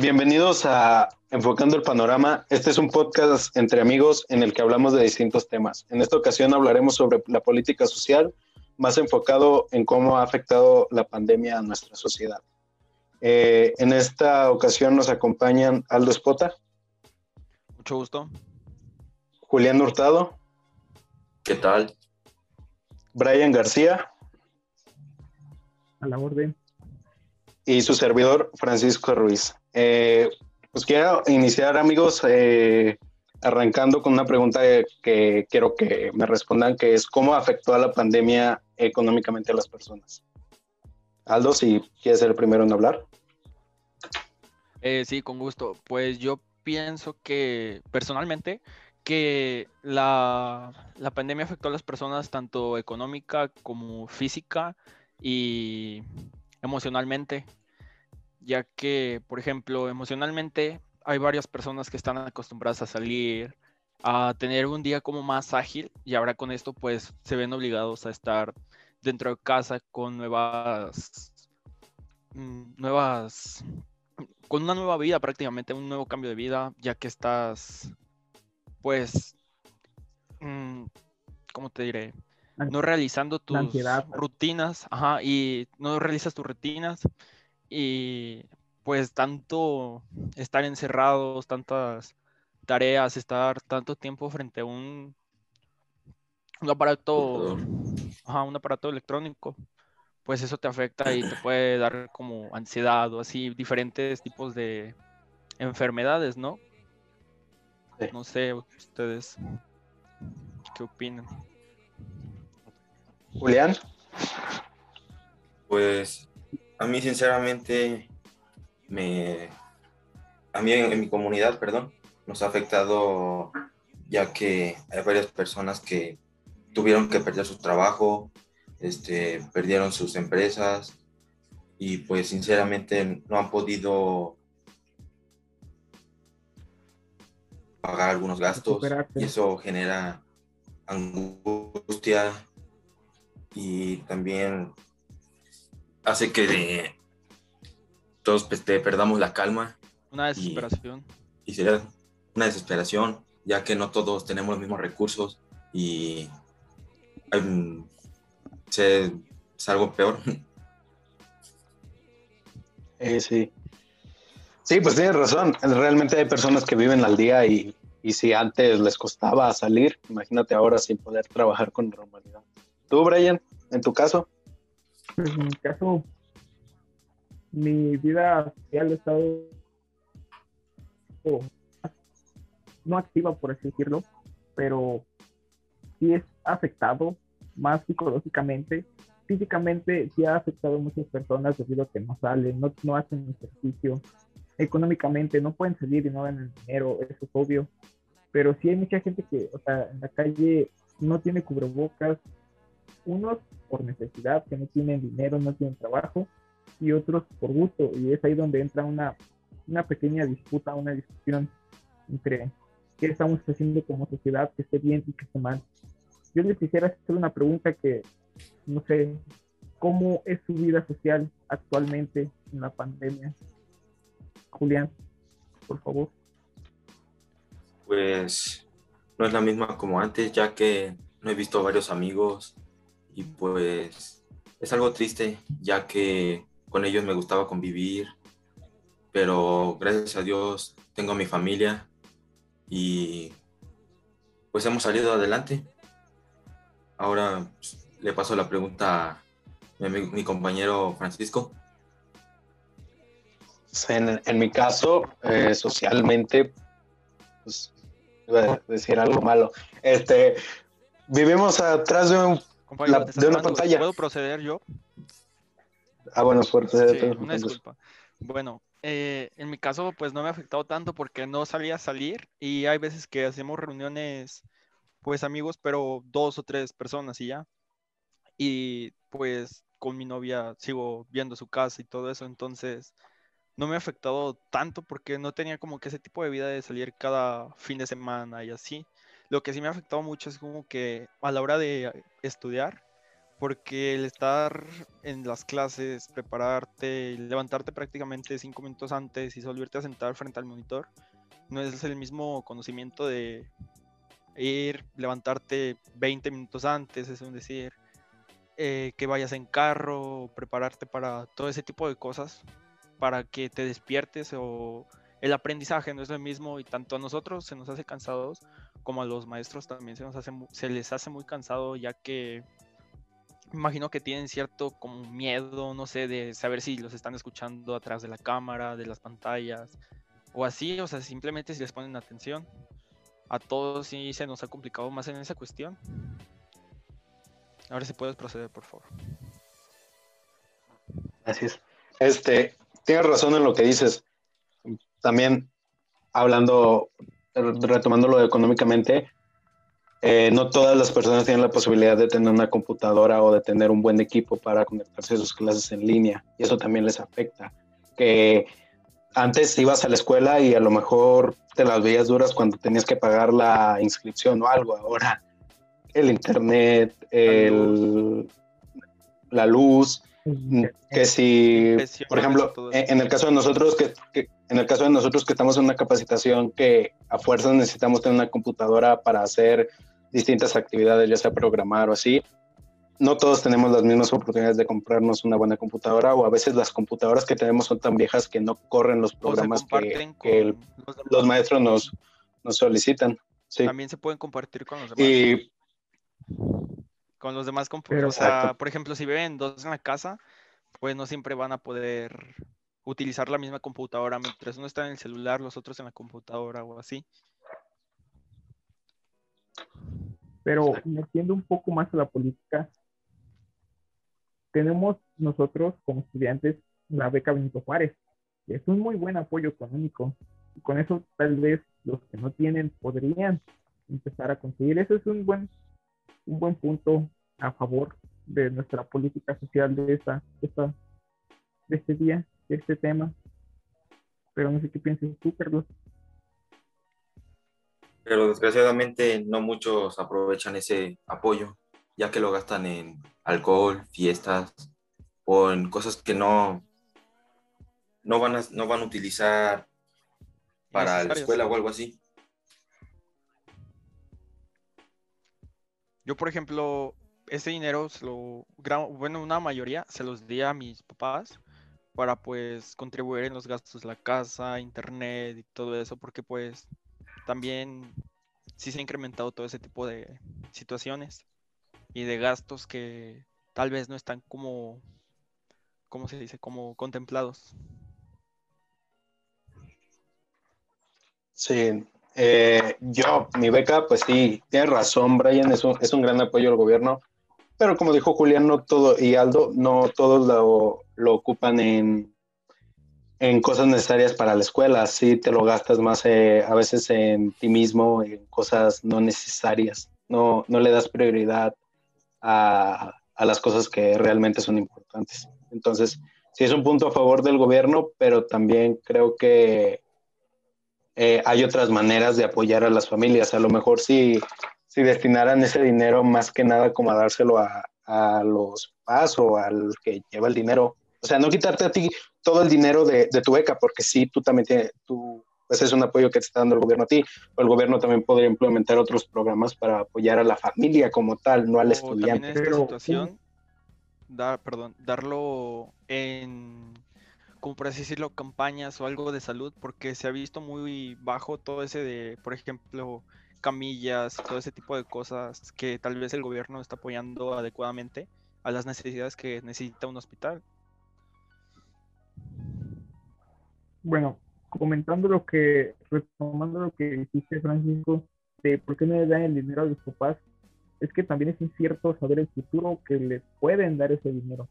Bienvenidos a Enfocando el Panorama. Este es un podcast entre amigos en el que hablamos de distintos temas. En esta ocasión hablaremos sobre la política social, más enfocado en cómo ha afectado la pandemia a nuestra sociedad. Eh, en esta ocasión nos acompañan Aldo Espota. Mucho gusto. Julián Hurtado. ¿Qué tal? Brian García. A la orden. Y su servidor, Francisco Ruiz. Eh, pues quiero iniciar, amigos, eh, arrancando con una pregunta que quiero que me respondan, que es ¿cómo afectó a la pandemia económicamente a las personas? Aldo, si quieres ser el primero en hablar. Eh, sí, con gusto. Pues yo pienso que personalmente que la, la, pandemia afectó a las personas tanto económica como física y emocionalmente ya que, por ejemplo, emocionalmente hay varias personas que están acostumbradas a salir, a tener un día como más ágil y ahora con esto pues se ven obligados a estar dentro de casa con nuevas, mm, nuevas, con una nueva vida prácticamente, un nuevo cambio de vida, ya que estás pues, mm, ¿cómo te diré? No realizando tus rutinas, ajá, y no realizas tus rutinas y pues tanto estar encerrados, tantas tareas, estar tanto tiempo frente a un, un aparato, un aparato electrónico, pues eso te afecta y te puede dar como ansiedad o así diferentes tipos de enfermedades, ¿no? No sé, ustedes, ¿qué opinan? Julián. Pues a mí, sinceramente, me. A mí, en, mi comunidad, perdón, nos ha afectado, ya que hay varias personas que tuvieron que perder su trabajo, este, perdieron sus empresas y, pues, sinceramente, no han podido pagar algunos gastos y eso genera angustia y también hace que todos pues, perdamos la calma. Una desesperación. Y, sería una desesperación, ya que no todos tenemos los mismos recursos y es algo peor. Eh, sí. Sí, pues tienes razón. Realmente hay personas que viven al día y, y si antes les costaba salir, imagínate ahora sin poder trabajar con normalidad. ¿Tú, Brian, en tu caso? En mi caso, mi vida social ha estado no activa, por así decirlo, pero sí es afectado más psicológicamente. Físicamente sí ha afectado a muchas personas debido a que no salen, no, no hacen ejercicio. Económicamente no pueden salir y no ganan dinero, eso es obvio. Pero sí hay mucha gente que, o sea, en la calle no tiene cubrebocas, unos por necesidad, que no tienen dinero, no tienen trabajo, y otros por gusto. Y es ahí donde entra una, una pequeña disputa, una discusión entre qué estamos haciendo como sociedad, que esté bien y que esté mal. Yo les quisiera hacer una pregunta que, no sé, ¿cómo es su vida social actualmente en la pandemia? Julián, por favor. Pues no es la misma como antes, ya que no he visto varios amigos y pues es algo triste, ya que con ellos me gustaba convivir, pero gracias a Dios tengo a mi familia y pues hemos salido adelante. Ahora pues, le paso la pregunta a mi, compañero Francisco. En, en mi caso, eh, socialmente, pues iba a decir algo malo. Este, vivimos atrás de un de una pantalla. ¿Puedo proceder yo? Ah, bueno. Sí, una disculpa. Bueno, eh, en mi caso, pues no me ha afectado tanto porque no salía a salir y hay veces que hacemos reuniones, pues amigos, pero dos o tres personas y ya. Y pues con mi novia sigo viendo su casa y todo eso, entonces no me ha afectado tanto porque no tenía como que ese tipo de vida de salir cada fin de semana y así. Lo que sí me ha afectado mucho es como que a la hora de estudiar, porque el estar en las clases, prepararte, levantarte prácticamente cinco minutos antes y volverte a sentar frente al monitor, no es el mismo conocimiento de ir, levantarte 20 minutos antes, es decir, eh, que vayas en carro, prepararte para todo ese tipo de cosas, para que te despiertes o el aprendizaje no es lo mismo y tanto a nosotros se nos hace cansados como a los maestros también se, nos hace, se les hace muy cansado ya que imagino que tienen cierto como miedo, no sé, de saber si los están escuchando atrás de la cámara, de las pantallas o así, o sea, simplemente si les ponen atención. A todos sí se nos ha complicado más en esa cuestión. Ahora sí puedes proceder, por favor. Gracias. Este, tienes razón en lo que dices. También hablando, retomándolo económicamente, eh, no todas las personas tienen la posibilidad de tener una computadora o de tener un buen equipo para conectarse a sus clases en línea y eso también les afecta. Que antes ibas a la escuela y a lo mejor te las veías duras cuando tenías que pagar la inscripción o algo. Ahora el internet, el, la luz, que si, por ejemplo, en, el caso de nosotros que, en el caso de nosotros que estamos en una capacitación que a fuerzas necesitamos tener una computadora para hacer distintas actividades, ya sea programar o así, no todos tenemos las mismas oportunidades de comprarnos una buena computadora o a veces las computadoras que tenemos son tan viejas que no corren los programas que, los, maestros nos, nos solicitan. También se pueden compartir con los demás. Y, con los demás computadores. O sea, por ejemplo, si viven dos en la casa, pues no siempre van a poder utilizar la misma computadora. Mientras uno está en el celular, los otros en la computadora o así. Pero metiendo un poco más a la política, tenemos nosotros como estudiantes la beca Benito Juárez, que es un muy buen apoyo económico. Y con eso tal vez los que no tienen podrían empezar a conseguir. Eso es un buen un buen punto a favor de nuestra política social de esta, esta de este día, de este tema. Pero no sé qué piensas tú, Carlos. Pero desgraciadamente no muchos aprovechan ese apoyo, ya que lo gastan en alcohol, fiestas o en cosas que no, no, van, a, no van a utilizar para la escuela o algo así. Yo, por ejemplo, ese dinero, se lo, bueno, una mayoría se los di a mis papás para pues contribuir en los gastos de la casa, internet y todo eso, porque pues también sí se ha incrementado todo ese tipo de situaciones y de gastos que tal vez no están como, ¿cómo se dice? Como contemplados. Sí, eh, yo, mi beca, pues sí, tiene razón, Brian, es un, es un gran apoyo al gobierno, pero como dijo Julián, no todo, y Aldo, no todos lo, lo ocupan en, en cosas necesarias para la escuela, sí te lo gastas más eh, a veces en ti mismo, en cosas no necesarias, no, no le das prioridad a, a las cosas que realmente son importantes. Entonces, sí es un punto a favor del gobierno, pero también creo que eh, hay otras maneras de apoyar a las familias. A lo mejor si, si destinaran ese dinero más que nada como a dárselo a, a los papás o al que lleva el dinero. O sea, no quitarte a ti todo el dinero de, de tu beca, porque sí, tú también tienes, tú, pues es un apoyo que te está dando el gobierno a ti, o el gobierno también podría implementar otros programas para apoyar a la familia como tal, no al estudiante. en esta situación, dar, perdón, darlo en como por así decirlo, campañas o algo de salud, porque se ha visto muy bajo todo ese de, por ejemplo, camillas todo ese tipo de cosas que tal vez el gobierno está apoyando adecuadamente a las necesidades que necesita un hospital. Bueno, comentando lo que, retomando lo que dijiste, Francisco, de por qué no le dan el dinero a los papás, es que también es incierto saber el futuro que les pueden dar ese dinero,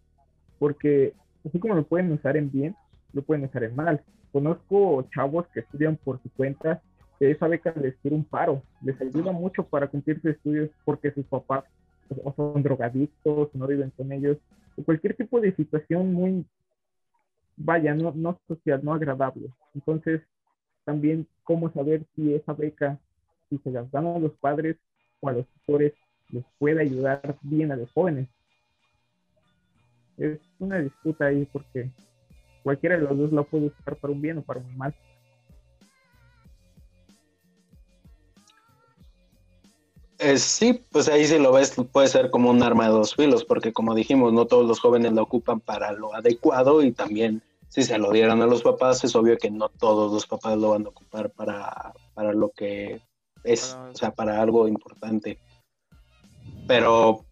porque así como lo pueden usar en bien, lo pueden usar en mal. Conozco chavos que estudian por su cuenta, que esa beca les tira un paro, les ayuda mucho para cumplir sus estudios porque sus papás son drogadictos, no viven con ellos, o cualquier tipo de situación muy, vaya, no, no social, no agradable. Entonces, también cómo saber si esa beca, si se las dan a los padres o a los tutores, les puede ayudar bien a los jóvenes es una disputa ahí porque cualquiera de los dos lo puede usar para un bien o para un mal. Eh, sí, pues ahí si lo ves puede ser como un arma de dos filos, porque como dijimos, no todos los jóvenes lo ocupan para lo adecuado y también si se lo dieran a los papás, es obvio que no todos los papás lo van a ocupar para, para lo que es, o sea, para algo importante. Pero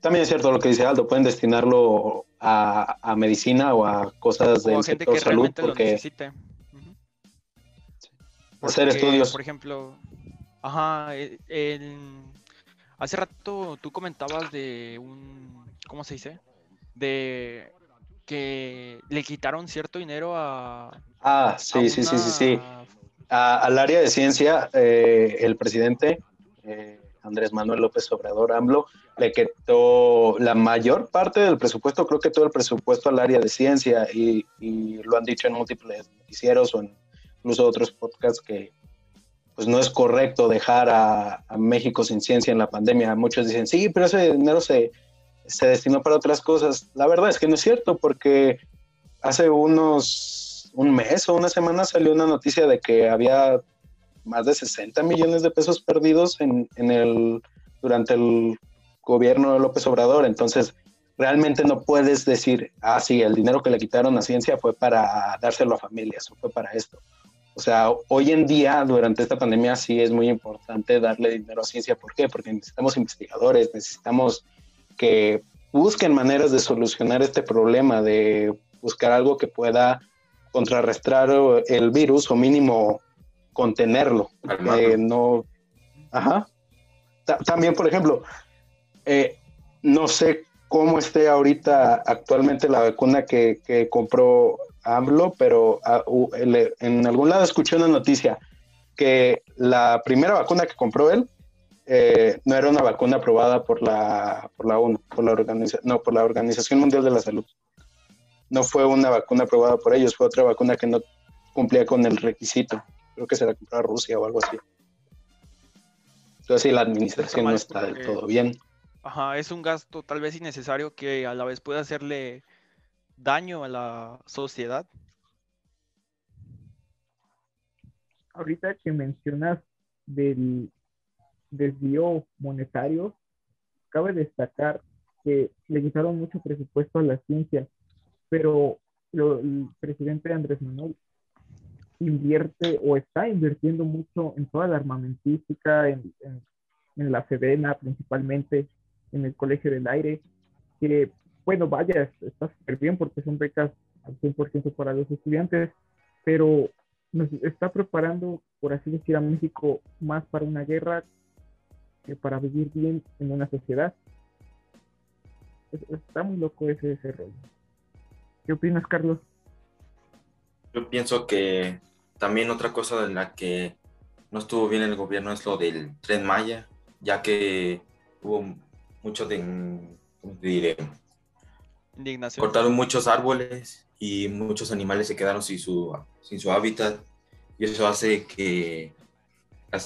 también es cierto lo que dice Aldo, pueden destinarlo a, medicina o a cosas de salud porque hacer estudios. Por ejemplo, ajá, e, hace rato tú comentabas de un, ¿cómo se dice? De que le quitaron cierto dinero a... Ah, sí, sí, sí, sí, sí. al área de ciencia, eh, el presidente eh, Andrés Manuel López Obrador, AMLO, le quitó la mayor parte del presupuesto, creo que todo el presupuesto al área de ciencia y, lo han dicho en múltiples noticieros o en incluso otros podcasts que pues no es correcto dejar a, México sin ciencia en la pandemia. Muchos dicen, sí, pero ese dinero se, se destinó para otras cosas. La verdad es que no es cierto porque hace unos un mes o una semana salió una noticia de que había más de 60 millones de pesos perdidos en, en el, durante el gobierno de López Obrador. Entonces, realmente no puedes decir, ah, sí, el dinero que le quitaron a ciencia fue para dárselo a familias o fue para esto. O sea, hoy en día, durante esta pandemia, sí es muy importante darle dinero a ciencia. ¿Por qué? Porque necesitamos investigadores, necesitamos que busquen maneras de solucionar este problema, de buscar algo que pueda contrarrestar el virus o mínimo contenerlo. Eh, no, ajá. también, por ejemplo, eh, no sé cómo esté ahorita actualmente la vacuna que, compró AMLO, pero ah, en algún lado escuché una noticia que la primera vacuna que compró él eh, no era una vacuna aprobada por la, por la ONU, por la organización, no, por la Organización Mundial de la Salud. No fue una vacuna aprobada por ellos, fue otra vacuna que no cumplía con el requisito. Creo que se la compró a Rusia o algo así. Entonces, la administración no está del todo bien. Ajá, es un gasto tal vez innecesario que a la vez puede hacerle daño a la sociedad. Ahorita que mencionas del desvío monetario, cabe destacar que le quitaron mucho presupuesto a la ciencia, pero el presidente Andrés Manuel invierte o está invirtiendo mucho en toda la armamentística, en, en, la Sedena principalmente, en el Colegio del Aire, que bueno, vaya, está súper bien porque son becas al 100% para los estudiantes, pero nos está preparando, por así decir, a México más para una guerra que para vivir bien en una sociedad. Está muy loco ese, ese rollo. ¿Qué opinas, Carlos? Yo pienso que también otra cosa de la que no estuvo bien el gobierno es lo del tren Maya, ya que hubo mucho de, Indignación. Cortaron muchos árboles y muchos animales se quedaron sin su, sin su hábitat y eso hace que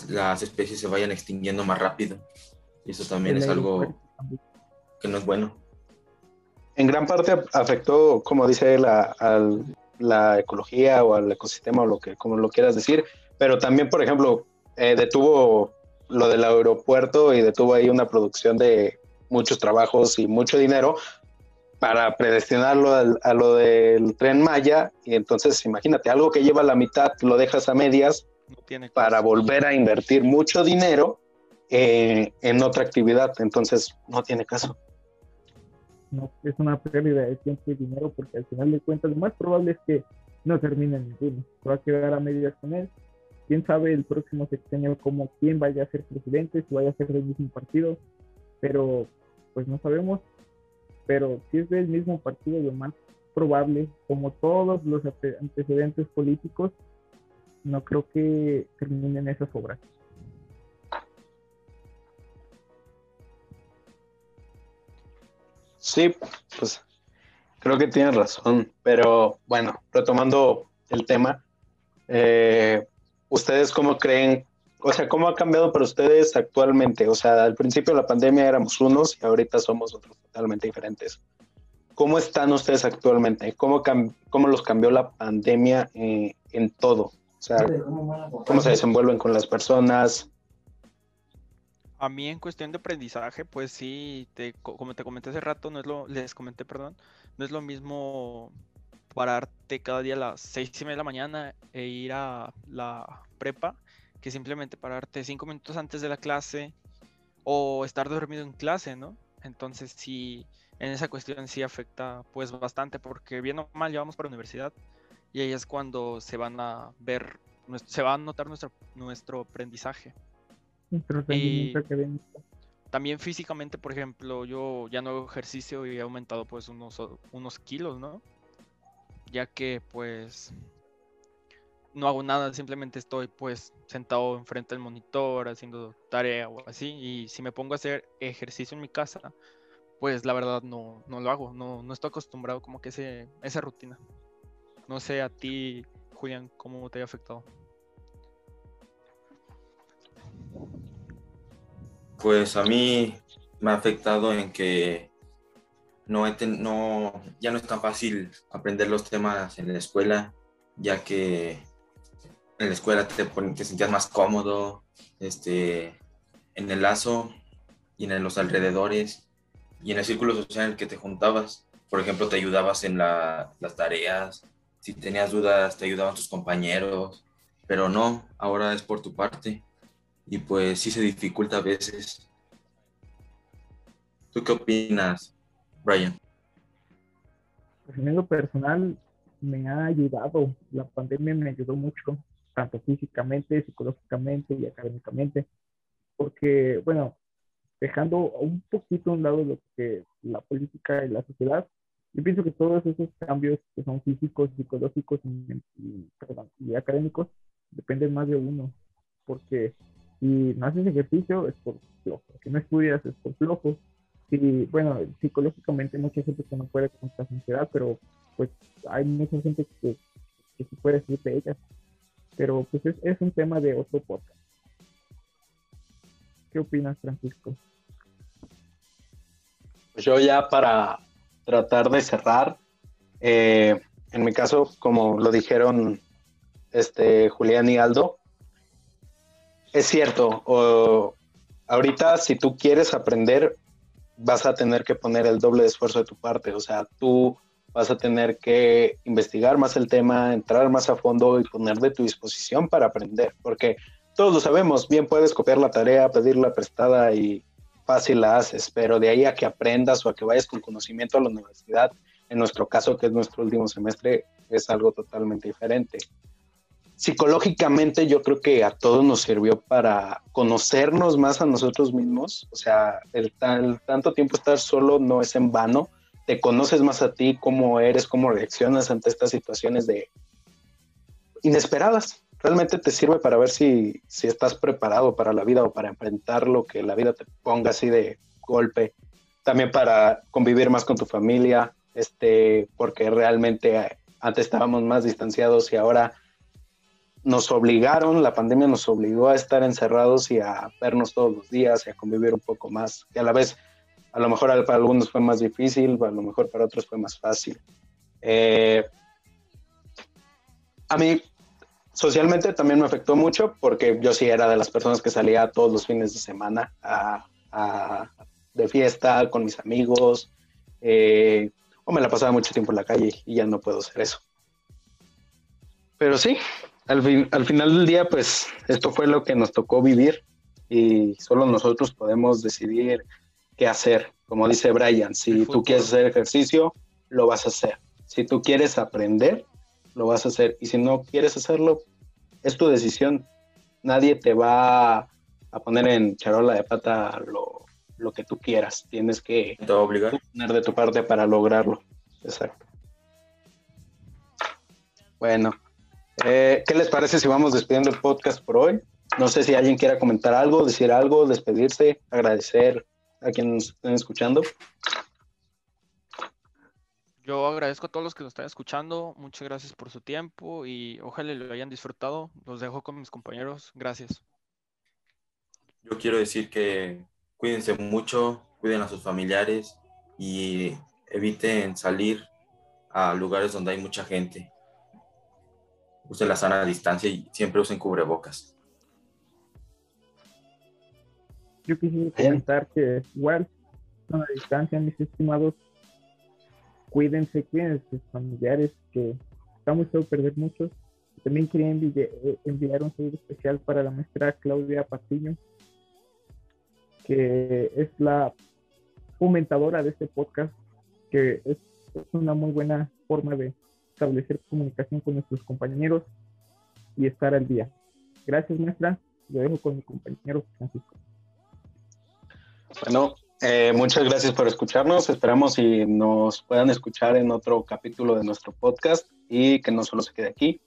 las, especies se vayan extinguiendo más rápido. Y eso también es algo que no es bueno. En gran parte afectó, como dice él, al la ecología o al ecosistema o lo que como lo quieras decir, pero también, por ejemplo, eh, detuvo lo del aeropuerto y detuvo ahí una producción de muchos trabajos y mucho dinero para predestinarlo a lo del tren Maya y entonces imagínate, algo que lleva la mitad lo dejas a medias para volver a invertir mucho dinero eh, en otra actividad, entonces no tiene caso no es una pérdida de tiempo y dinero porque al final de cuentas lo más probable es que no termine ninguno. Se va a quedar a medias con él. Quién sabe el próximo sexenio como quién vaya a ser presidente, si vaya a ser del mismo partido, pero pues no sabemos. Pero si es del mismo partido, lo más probable, como todos los antecedentes políticos, no creo que terminen esas obras. Sí, pues creo que tienes razón, pero bueno, retomando el tema, eh, ¿ustedes cómo creen, o sea, cómo ha cambiado para ustedes actualmente? O sea, al principio de la pandemia éramos unos y ahorita somos otros totalmente diferentes. ¿cómo están ustedes actualmente? ¿Cómo, cómo los cambió la pandemia eh, en todo? O sea, ¿cómo se desenvuelven con las personas? A mí en cuestión de aprendizaje, pues sí, como te comenté hace rato, no es lo, les comenté, perdón, no es lo mismo pararte cada día a las seis y media de la mañana e ir a la prepa que simplemente pararte cinco minutos antes de la clase o estar dormido en clase, ¿no? Entonces sí, en esa cuestión sí afecta pues bastante porque bien o mal llevamos para la universidad y ahí es cuando se van a ver, se va a notar nuestro, nuestro aprendizaje. Y también físicamente, por ejemplo, yo ya no hago ejercicio y he aumentado pues unos, unos kilos, ¿no? Ya que pues no hago nada, simplemente estoy pues sentado enfrente del monitor haciendo tarea o así. Y si me pongo a hacer ejercicio en mi casa, pues la verdad no, no lo hago, no, no estoy acostumbrado como que ese, esa rutina. No sé a ti, Julián, cómo te ha afectado. Pues a mí me ha afectado en que no, no, ya no es tan fácil aprender los temas en la escuela, ya que en la escuela te, te sentías más cómodo este, en el lazo y en los alrededores y en el círculo social en el que te juntabas. Por ejemplo, te ayudabas en las tareas, si tenías dudas te ayudaban tus compañeros, pero no, ahora es por tu parte y pues sí se dificulta a veces. ¿Tú qué opinas, Brian? Pues en lo personal me ha ayudado, la pandemia me ayudó mucho, tanto físicamente, psicológicamente y académicamente, porque, bueno, dejando un poquito a un lado lo que la política y la sociedad, yo pienso que todos esos cambios que son físicos, psicológicos y académicos dependen más de uno, porque si no haces ejercicio es por flojo, si no estudias es por flojo. Y bueno, psicológicamente mucha gente que no puede con esta ansiedad, pero pues hay mucha gente que, que sí puede decir de ellas. Pero pues es, es un tema de otro podcast. ¿Qué opinas, Francisco? Yo ya para tratar de cerrar, eh, en mi caso, como lo dijeron este Julián y Aldo, es cierto, o, ahorita si tú quieres aprender, vas a tener que poner el doble de esfuerzo de tu parte, o sea, tú vas a tener que investigar más el tema, entrar más a fondo y poner de tu disposición para aprender, porque todos lo sabemos, bien puedes copiar la tarea, pedirla prestada y fácil la haces, pero de ahí a que aprendas o a que vayas con conocimiento a la universidad, en nuestro caso, que es nuestro último semestre, es algo totalmente diferente psicológicamente yo creo que a todos nos sirvió para conocernos más a nosotros mismos. O sea, el, tanto tiempo estar solo no es en vano. Te conoces más a ti, cómo eres, cómo reaccionas ante estas situaciones de inesperadas. Realmente te sirve para ver si, si estás preparado para la vida o para enfrentar lo que la vida te ponga así de golpe. También para convivir más con tu familia, este, porque realmente antes estábamos más distanciados y ahora nos obligaron, la pandemia nos obligó a estar encerrados y a vernos todos los días y a convivir un poco más, que a la vez a lo mejor para algunos fue más difícil, a lo mejor para otros fue más fácil. Eh, a mí socialmente también me afectó mucho porque yo sí era de las personas que salía todos los fines de semana de fiesta con mis amigos eh, o me la pasaba mucho tiempo en la calle y ya no puedo hacer eso. Pero sí, al, final del día, pues esto fue lo que nos tocó vivir y solo nosotros podemos decidir qué hacer. Como dice Brian, si tú quieres hacer ejercicio, lo vas a hacer. Si tú quieres aprender, lo vas a hacer. Y si no quieres hacerlo, es tu decisión. Nadie te va a poner en charola de pata lo, lo que tú quieras. Tienes que poner de tu parte para lograrlo. Exacto. Bueno, eh, ¿Qué les parece si vamos despidiendo el podcast por hoy? No sé si alguien quiera comentar algo, decir algo, despedirse, agradecer a quienes nos estén escuchando. Yo agradezco a todos los que nos están escuchando. Muchas gracias por su tiempo y ojalá lo hayan disfrutado. Los dejo con mis compañeros. Gracias. Yo quiero decir que cuídense mucho, cuiden a sus familiares y eviten salir a lugares donde hay mucha gente. Usen la sana distancia y siempre usen cubrebocas. Yo quisiera comentar que igual, sana distancia, mis estimados, cuídense, cuídense sus familiares, que estamos a perder muchos. También quería eh, enviar un saludo especial para la maestra Claudia Patiño, que es la fomentadora de este podcast, que es, una muy buena forma de establecer comunicación con nuestros compañeros y estar al día. Gracias, maestra. Lo dejo con mi compañero Francisco. Bueno, eh, muchas gracias por escucharnos. Esperamos y nos puedan escuchar en otro capítulo de nuestro podcast y que no solo se quede aquí.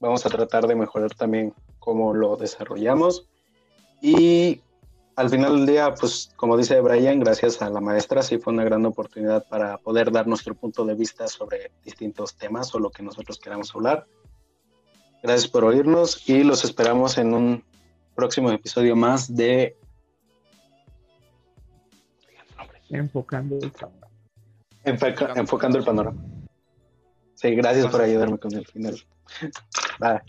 Vamos a tratar de mejorar también cómo lo desarrollamos. Y al final del día, pues como dice Brian, gracias a la maestra, sí fue una gran oportunidad para poder dar nuestro punto de vista sobre distintos temas o lo que nosotros queramos hablar. Gracias por oírnos y los esperamos en un próximo episodio más de Enfocando el panorama. enfocando el panorama. Sí, gracias por ayudarme con el final. Bye.